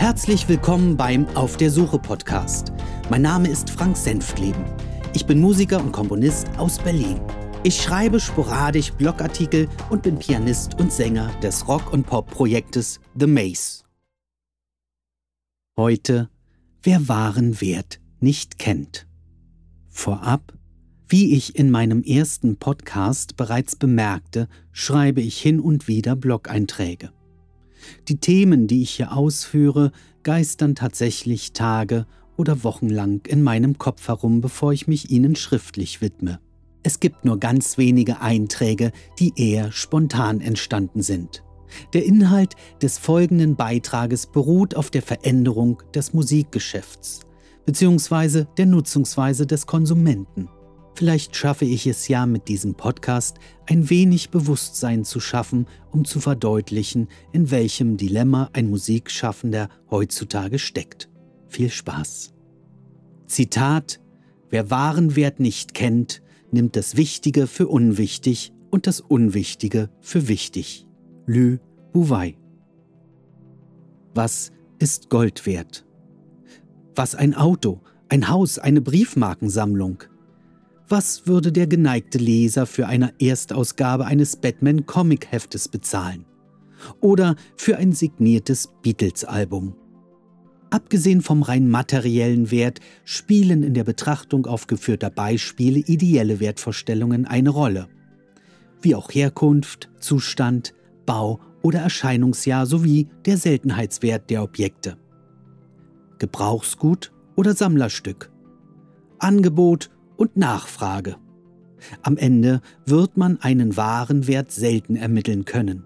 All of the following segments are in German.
Herzlich willkommen beim Auf der Suche Podcast. Mein Name ist Frank Senftleben. Ich bin Musiker und Komponist aus Berlin. Ich schreibe sporadisch Blogartikel und bin Pianist und Sänger des Rock- und Pop-Projektes The Maze. Heute, wer wahren Wert nicht kennt. Vorab wie ich in meinem ersten Podcast bereits bemerkte, schreibe ich hin und wieder Blog-Einträge. Die Themen, die ich hier ausführe, geistern tatsächlich Tage oder Wochen lang in meinem Kopf herum, bevor ich mich ihnen schriftlich widme. Es gibt nur ganz wenige Einträge, die eher spontan entstanden sind. Der Inhalt des folgenden Beitrages beruht auf der Veränderung des Musikgeschäfts bzw. der Nutzungsweise des Konsumenten. Vielleicht schaffe ich es ja mit diesem Podcast ein wenig Bewusstsein zu schaffen, um zu verdeutlichen, in welchem Dilemma ein Musikschaffender heutzutage steckt. Viel Spaß. Zitat Wer wahren Wert nicht kennt, nimmt das Wichtige für unwichtig und das Unwichtige für wichtig. Lü Bouwei. Was ist Gold wert? Was ein Auto, ein Haus, eine Briefmarkensammlung? Was würde der geneigte Leser für eine Erstausgabe eines Batman-Comic-Heftes bezahlen? Oder für ein signiertes Beatles-Album? Abgesehen vom rein materiellen Wert spielen in der Betrachtung aufgeführter Beispiele ideelle Wertvorstellungen eine Rolle. Wie auch Herkunft, Zustand, Bau oder Erscheinungsjahr sowie der Seltenheitswert der Objekte. Gebrauchsgut oder Sammlerstück. Angebot und Nachfrage. Am Ende wird man einen wahren Wert selten ermitteln können.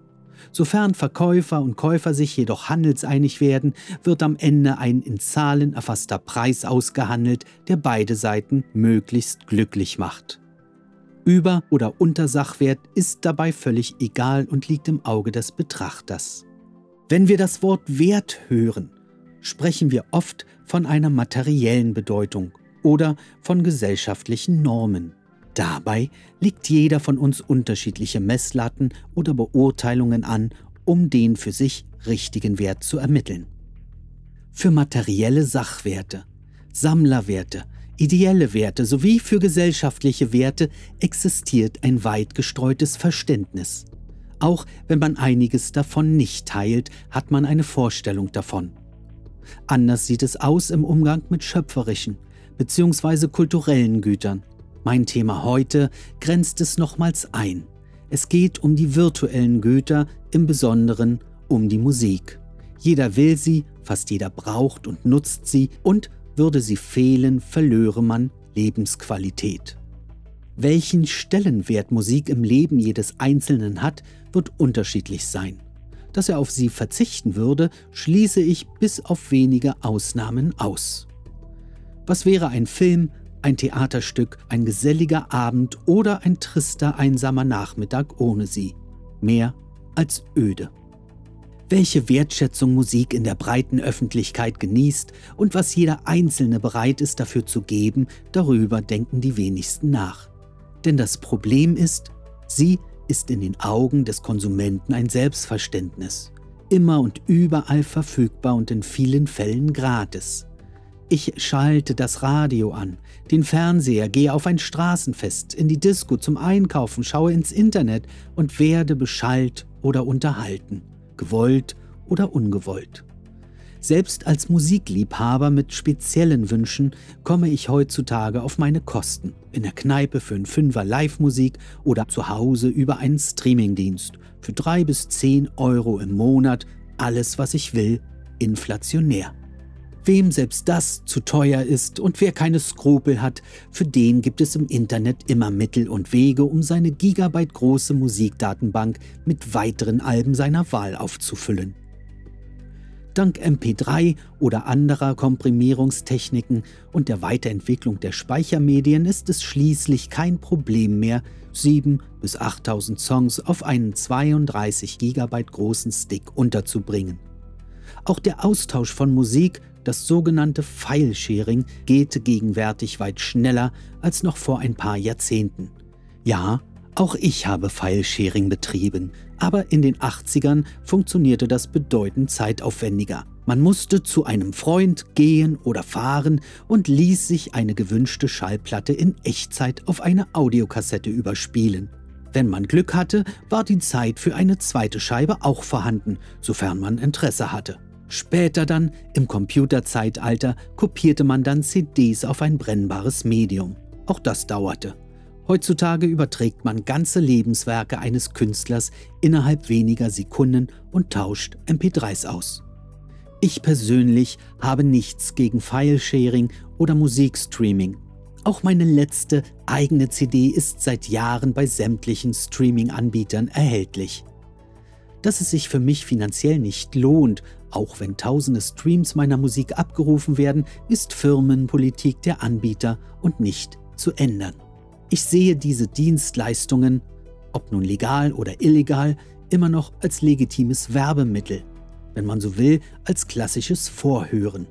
Sofern Verkäufer und Käufer sich jedoch handelseinig werden, wird am Ende ein in Zahlen erfasster Preis ausgehandelt, der beide Seiten möglichst glücklich macht. Über- oder Untersachwert ist dabei völlig egal und liegt im Auge des Betrachters. Wenn wir das Wort Wert hören, sprechen wir oft von einer materiellen Bedeutung oder von gesellschaftlichen Normen. Dabei legt jeder von uns unterschiedliche Messlatten oder Beurteilungen an, um den für sich richtigen Wert zu ermitteln. Für materielle Sachwerte, Sammlerwerte, ideelle Werte sowie für gesellschaftliche Werte existiert ein weit gestreutes Verständnis. Auch wenn man einiges davon nicht teilt, hat man eine Vorstellung davon. Anders sieht es aus im Umgang mit schöpferischen, bzw. kulturellen Gütern. Mein Thema heute grenzt es nochmals ein. Es geht um die virtuellen Güter, im Besonderen um die Musik. Jeder will sie, fast jeder braucht und nutzt sie, und würde sie fehlen, verlöre man Lebensqualität. Welchen Stellenwert Musik im Leben jedes Einzelnen hat, wird unterschiedlich sein. Dass er auf sie verzichten würde, schließe ich bis auf wenige Ausnahmen aus. Was wäre ein Film, ein Theaterstück, ein geselliger Abend oder ein trister, einsamer Nachmittag ohne sie? Mehr als öde. Welche Wertschätzung Musik in der breiten Öffentlichkeit genießt und was jeder Einzelne bereit ist dafür zu geben, darüber denken die wenigsten nach. Denn das Problem ist, sie ist in den Augen des Konsumenten ein Selbstverständnis, immer und überall verfügbar und in vielen Fällen gratis. Ich schalte das Radio an, den Fernseher, gehe auf ein Straßenfest, in die Disco zum Einkaufen, schaue ins Internet und werde beschallt oder unterhalten, gewollt oder ungewollt. Selbst als Musikliebhaber mit speziellen Wünschen komme ich heutzutage auf meine Kosten. In der Kneipe für einen Fünfer Live-Musik oder zu Hause über einen Streamingdienst. Für drei bis zehn Euro im Monat. Alles, was ich will, inflationär. Wem selbst das zu teuer ist und wer keine Skrupel hat, für den gibt es im Internet immer Mittel und Wege, um seine Gigabyte große Musikdatenbank mit weiteren Alben seiner Wahl aufzufüllen. Dank MP3 oder anderer Komprimierungstechniken und der Weiterentwicklung der Speichermedien ist es schließlich kein Problem mehr, 7.000 bis 8.000 Songs auf einen 32 GB großen Stick unterzubringen. Auch der Austausch von Musik das sogenannte File-Sharing geht gegenwärtig weit schneller als noch vor ein paar Jahrzehnten. Ja, Auch ich habe File-Sharing betrieben, aber in den 80ern funktionierte das bedeutend zeitaufwendiger. Man musste zu einem Freund gehen oder fahren und ließ sich eine gewünschte Schallplatte in Echtzeit auf eine Audiokassette überspielen. Wenn man Glück hatte, war die Zeit für eine zweite Scheibe auch vorhanden, sofern man Interesse hatte. Später dann, im Computerzeitalter, kopierte man dann CDs auf ein brennbares Medium. Auch das dauerte. Heutzutage überträgt man ganze Lebenswerke eines Künstlers innerhalb weniger Sekunden und tauscht MP3s aus. Ich persönlich habe nichts gegen File-Sharing oder Musikstreaming. Auch meine letzte eigene CD ist seit Jahren bei sämtlichen Streaming-Anbietern erhältlich. Dass es sich für mich finanziell nicht lohnt, auch wenn tausende Streams meiner Musik abgerufen werden, ist Firmenpolitik der Anbieter und nicht zu ändern. Ich sehe diese Dienstleistungen, ob nun legal oder illegal, immer noch als legitimes Werbemittel, wenn man so will, als klassisches Vorhören.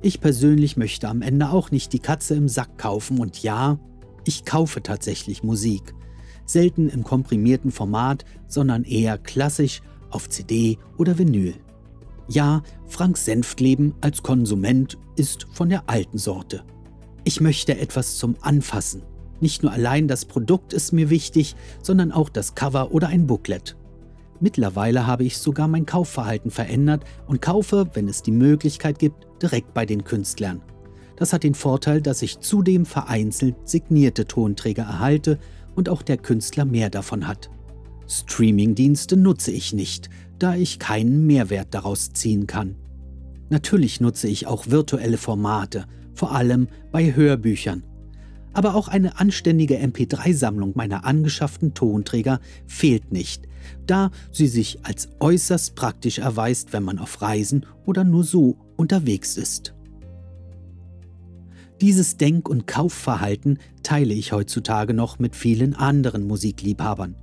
Ich persönlich möchte am Ende auch nicht die Katze im Sack kaufen und ja, ich kaufe tatsächlich Musik. Selten im komprimierten Format, sondern eher klassisch auf CD oder Vinyl. Ja, Frank Senftleben als Konsument ist von der alten Sorte. Ich möchte etwas zum Anfassen, nicht nur allein das Produkt ist mir wichtig, sondern auch das Cover oder ein Booklet. Mittlerweile habe ich sogar mein Kaufverhalten verändert und kaufe, wenn es die Möglichkeit gibt, direkt bei den Künstlern. Das hat den Vorteil, dass ich zudem vereinzelt signierte Tonträger erhalte und auch der Künstler mehr davon hat. Streamingdienste nutze ich nicht, da ich keinen Mehrwert daraus ziehen kann. Natürlich nutze ich auch virtuelle Formate, vor allem bei Hörbüchern, aber auch eine anständige MP3-Sammlung meiner angeschafften Tonträger fehlt nicht, da sie sich als äußerst praktisch erweist, wenn man auf Reisen oder nur so unterwegs ist. Dieses Denk- und Kaufverhalten teile ich heutzutage noch mit vielen anderen Musikliebhabern.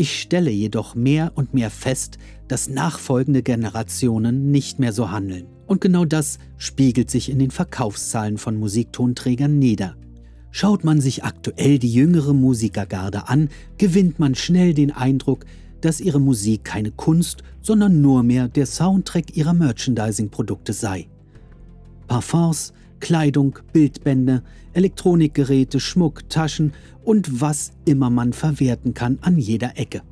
Ich stelle jedoch mehr und mehr fest, dass nachfolgende Generationen nicht mehr so handeln. Und genau das spiegelt sich in den Verkaufszahlen von Musiktonträgern nieder. Schaut man sich aktuell die jüngere Musikergarde an, gewinnt man schnell den Eindruck, dass ihre Musik keine Kunst, sondern nur mehr der Soundtrack ihrer Merchandising-Produkte sei. Parfums, Kleidung, Bildbände, Elektronikgeräte, Schmuck, Taschen und was immer man verwerten kann an jeder Ecke.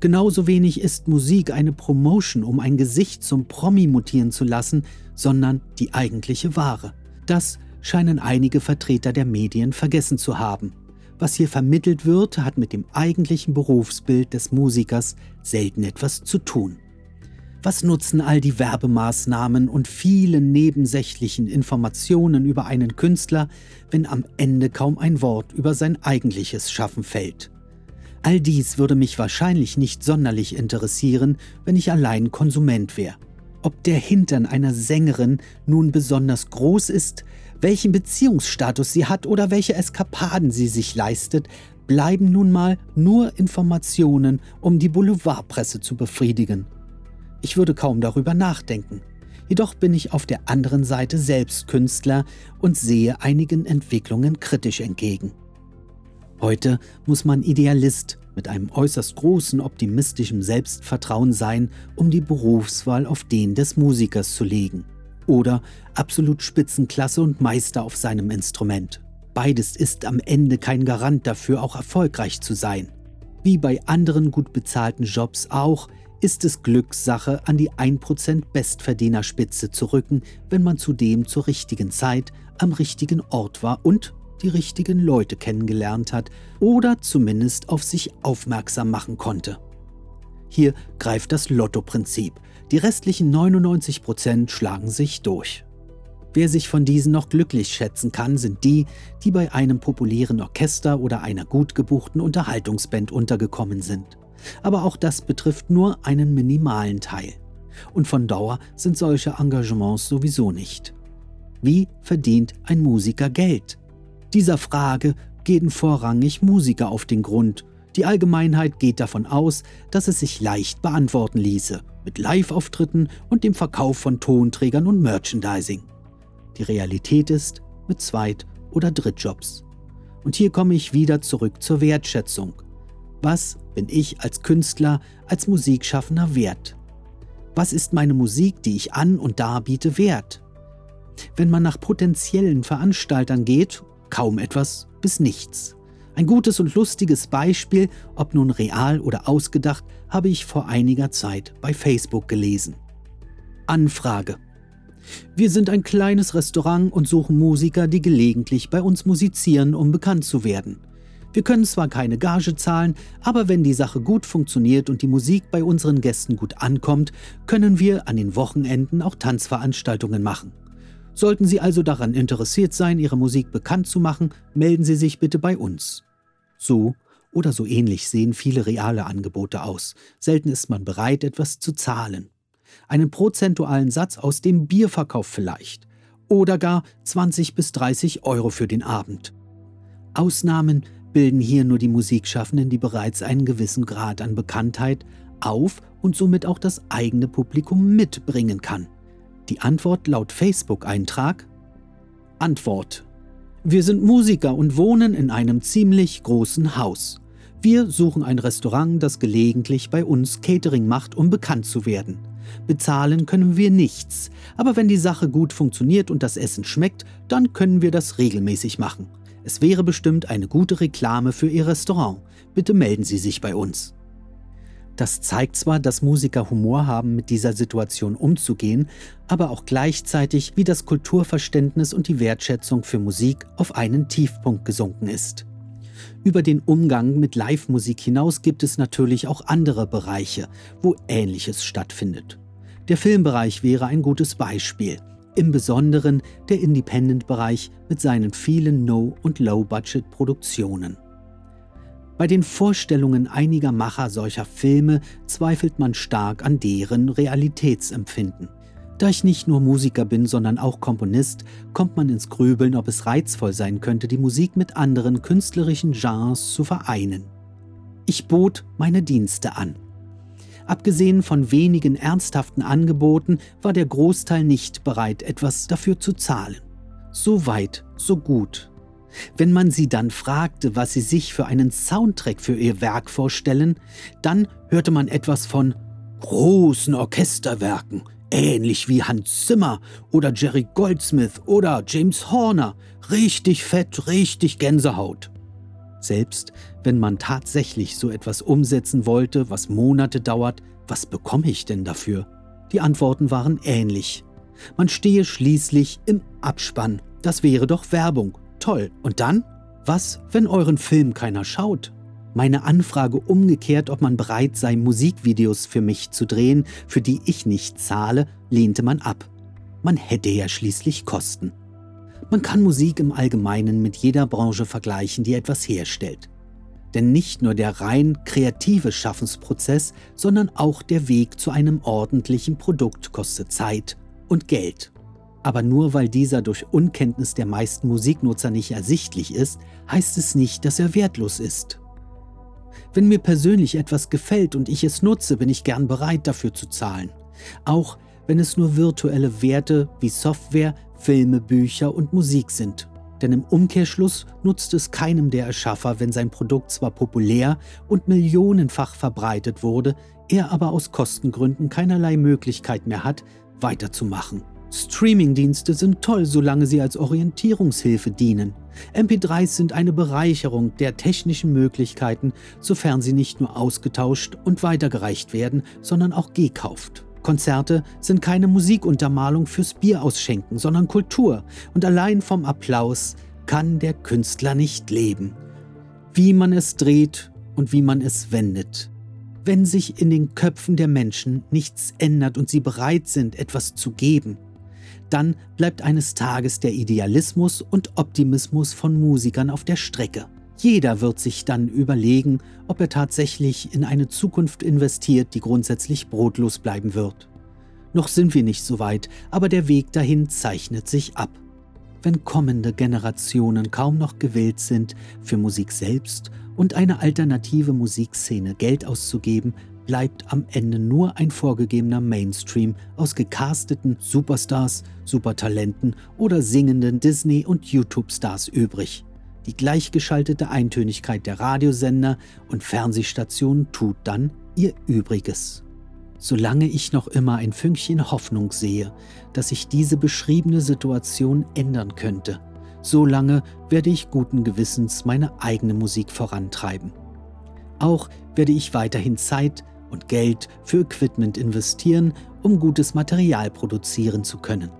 Genauso wenig ist Musik eine Promotion, um ein Gesicht zum Promi mutieren zu lassen, sondern die eigentliche Ware. Das scheinen einige Vertreter der Medien vergessen zu haben. Was hier vermittelt wird, hat mit dem eigentlichen Berufsbild des Musikers selten etwas zu tun. Was nutzen all die Werbemaßnahmen und vielen nebensächlichen Informationen über einen Künstler, wenn am Ende kaum ein Wort über sein eigentliches Schaffen fällt? All dies würde mich wahrscheinlich nicht sonderlich interessieren, wenn ich allein Konsument wäre. Ob der Hintern einer Sängerin nun besonders groß ist, welchen Beziehungsstatus sie hat oder welche Eskapaden sie sich leistet, bleiben nun mal nur Informationen, um die Boulevardpresse zu befriedigen. Ich würde kaum darüber nachdenken. Jedoch bin ich auf der anderen Seite selbst Künstler und sehe einigen Entwicklungen kritisch entgegen. Heute muss man Idealist mit einem äußerst großen optimistischen Selbstvertrauen sein, um die Berufswahl auf den des Musikers zu legen oder absolut Spitzenklasse und Meister auf seinem Instrument. Beides ist am Ende kein Garant dafür, auch erfolgreich zu sein. Wie bei anderen gut bezahlten Jobs auch, ist es Glückssache, an die 1% Bestverdienerspitze zu rücken, wenn man zudem zur richtigen Zeit am richtigen Ort war und die richtigen Leute kennengelernt hat oder zumindest auf sich aufmerksam machen konnte. Hier greift das Lotto-Prinzip. Die restlichen 99 Prozent schlagen sich durch. Wer sich von diesen noch glücklich schätzen kann, sind die, die bei einem populären Orchester oder einer gut gebuchten Unterhaltungsband untergekommen sind. Aber auch das betrifft nur einen minimalen Teil. Und von Dauer sind solche Engagements sowieso nicht. Wie verdient ein Musiker Geld? Dieser Frage gehen vorrangig Musiker auf den Grund. Die Allgemeinheit geht davon aus, dass es sich leicht beantworten ließe mit Live-Auftritten und dem Verkauf von Tonträgern und Merchandising. Die Realität ist mit Zweit- oder Drittjobs. Und hier komme ich wieder zurück zur Wertschätzung. Was bin ich als Künstler, als Musikschaffender wert? Was ist meine Musik, die ich an und darbiete, wert? Wenn man nach potenziellen Veranstaltern geht, kaum etwas bis nichts. Ein gutes und lustiges Beispiel, ob nun real oder ausgedacht, habe ich vor einiger Zeit bei Facebook gelesen. Anfrage. Wir sind ein kleines Restaurant und suchen Musiker, die gelegentlich bei uns musizieren, um bekannt zu werden. Wir können zwar keine Gage zahlen, aber wenn die Sache gut funktioniert und die Musik bei unseren Gästen gut ankommt, können wir an den Wochenenden auch Tanzveranstaltungen machen. Sollten Sie also daran interessiert sein, Ihre Musik bekannt zu machen, melden Sie sich bitte bei uns. So oder so ähnlich sehen viele reale Angebote aus. Selten ist man bereit, etwas zu zahlen. Einen prozentualen Satz aus dem Bierverkauf vielleicht. Oder gar 20 bis 30 Euro für den Abend. Ausnahmen bilden hier nur die Musikschaffenden, die bereits einen gewissen Grad an Bekanntheit auf und somit auch das eigene Publikum mitbringen kann. Die Antwort laut Facebook-Eintrag Antwort Wir sind Musiker und wohnen in einem ziemlich großen Haus. Wir suchen ein Restaurant, das gelegentlich bei uns Catering macht, um bekannt zu werden. Bezahlen können wir nichts, aber wenn die Sache gut funktioniert und das Essen schmeckt, dann können wir das regelmäßig machen. Es wäre bestimmt eine gute Reklame für Ihr Restaurant. Bitte melden Sie sich bei uns. Das zeigt zwar, dass Musiker Humor haben, mit dieser Situation umzugehen, aber auch gleichzeitig, wie das Kulturverständnis und die Wertschätzung für Musik auf einen Tiefpunkt gesunken ist. Über den Umgang mit Live-Musik hinaus gibt es natürlich auch andere Bereiche, wo Ähnliches stattfindet. Der Filmbereich wäre ein gutes Beispiel im Besonderen der Independent-Bereich mit seinen vielen No- und Low-Budget-Produktionen. Bei den Vorstellungen einiger Macher solcher Filme zweifelt man stark an deren Realitätsempfinden. Da ich nicht nur Musiker bin, sondern auch Komponist, kommt man ins Grübeln, ob es reizvoll sein könnte, die Musik mit anderen künstlerischen Genres zu vereinen. Ich bot meine Dienste an. Abgesehen von wenigen ernsthaften Angeboten war der Großteil nicht bereit, etwas dafür zu zahlen. So weit, so gut. Wenn man sie dann fragte, was sie sich für einen Soundtrack für ihr Werk vorstellen, dann hörte man etwas von großen Orchesterwerken, ähnlich wie Hans Zimmer oder Jerry Goldsmith oder James Horner. Richtig fett, richtig Gänsehaut. Selbst wenn man tatsächlich so etwas umsetzen wollte, was Monate dauert, was bekomme ich denn dafür? Die Antworten waren ähnlich. Man stehe schließlich im Abspann. Das wäre doch Werbung. Toll. Und dann? Was, wenn euren Film keiner schaut? Meine Anfrage umgekehrt, ob man bereit sei, Musikvideos für mich zu drehen, für die ich nicht zahle, lehnte man ab. Man hätte ja schließlich Kosten. Man kann Musik im Allgemeinen mit jeder Branche vergleichen, die etwas herstellt. Denn nicht nur der rein kreative Schaffensprozess, sondern auch der Weg zu einem ordentlichen Produkt kostet Zeit und Geld. Aber nur weil dieser durch Unkenntnis der meisten Musiknutzer nicht ersichtlich ist, heißt es nicht, dass er wertlos ist. Wenn mir persönlich etwas gefällt und ich es nutze, bin ich gern bereit dafür zu zahlen. Auch wenn es nur virtuelle Werte wie Software, Filme, Bücher und Musik sind. Denn im Umkehrschluss nutzt es keinem der Erschaffer, wenn sein Produkt zwar populär und millionenfach verbreitet wurde, er aber aus Kostengründen keinerlei Möglichkeit mehr hat, weiterzumachen. Streamingdienste sind toll, solange sie als Orientierungshilfe dienen. MP3s sind eine Bereicherung der technischen Möglichkeiten, sofern sie nicht nur ausgetauscht und weitergereicht werden, sondern auch gekauft. Konzerte sind keine Musikuntermalung fürs Bier ausschenken, sondern Kultur. Und allein vom Applaus kann der Künstler nicht leben. Wie man es dreht und wie man es wendet. Wenn sich in den Köpfen der Menschen nichts ändert und sie bereit sind, etwas zu geben, dann bleibt eines Tages der Idealismus und Optimismus von Musikern auf der Strecke. Jeder wird sich dann überlegen, ob er tatsächlich in eine Zukunft investiert, die grundsätzlich brotlos bleiben wird. Noch sind wir nicht so weit, aber der Weg dahin zeichnet sich ab. Wenn kommende Generationen kaum noch gewillt sind, für Musik selbst und eine alternative Musikszene Geld auszugeben, bleibt am Ende nur ein vorgegebener Mainstream aus gecasteten Superstars, Supertalenten oder singenden Disney- und YouTube-Stars übrig. Die gleichgeschaltete Eintönigkeit der Radiosender und Fernsehstationen tut dann ihr Übriges. Solange ich noch immer ein Fünkchen Hoffnung sehe, dass sich diese beschriebene Situation ändern könnte, solange werde ich guten Gewissens meine eigene Musik vorantreiben. Auch werde ich weiterhin Zeit und Geld für Equipment investieren, um gutes Material produzieren zu können.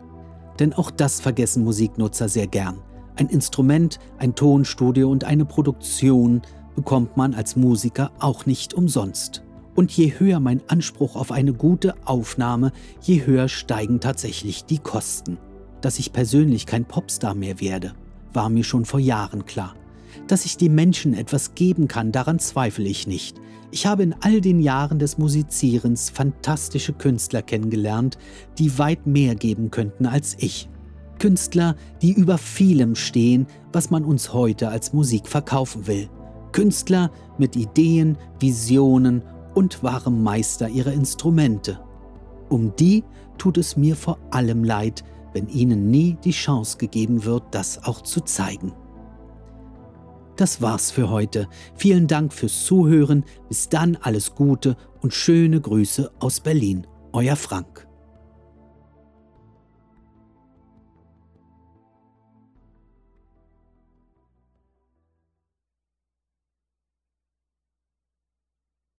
Denn auch das vergessen Musiknutzer sehr gern. Ein Instrument, ein Tonstudio und eine Produktion bekommt man als Musiker auch nicht umsonst. Und je höher mein Anspruch auf eine gute Aufnahme, je höher steigen tatsächlich die Kosten. Dass ich persönlich kein Popstar mehr werde, war mir schon vor Jahren klar. Dass ich den Menschen etwas geben kann, daran zweifle ich nicht. Ich habe in all den Jahren des Musizierens fantastische Künstler kennengelernt, die weit mehr geben könnten als ich. Künstler, die über vielem stehen, was man uns heute als Musik verkaufen will. Künstler mit Ideen, Visionen und wahrem Meister ihrer Instrumente. Um die tut es mir vor allem leid, wenn ihnen nie die Chance gegeben wird, das auch zu zeigen. Das war's für heute. Vielen Dank fürs Zuhören. Bis dann alles Gute und schöne Grüße aus Berlin. Euer Frank.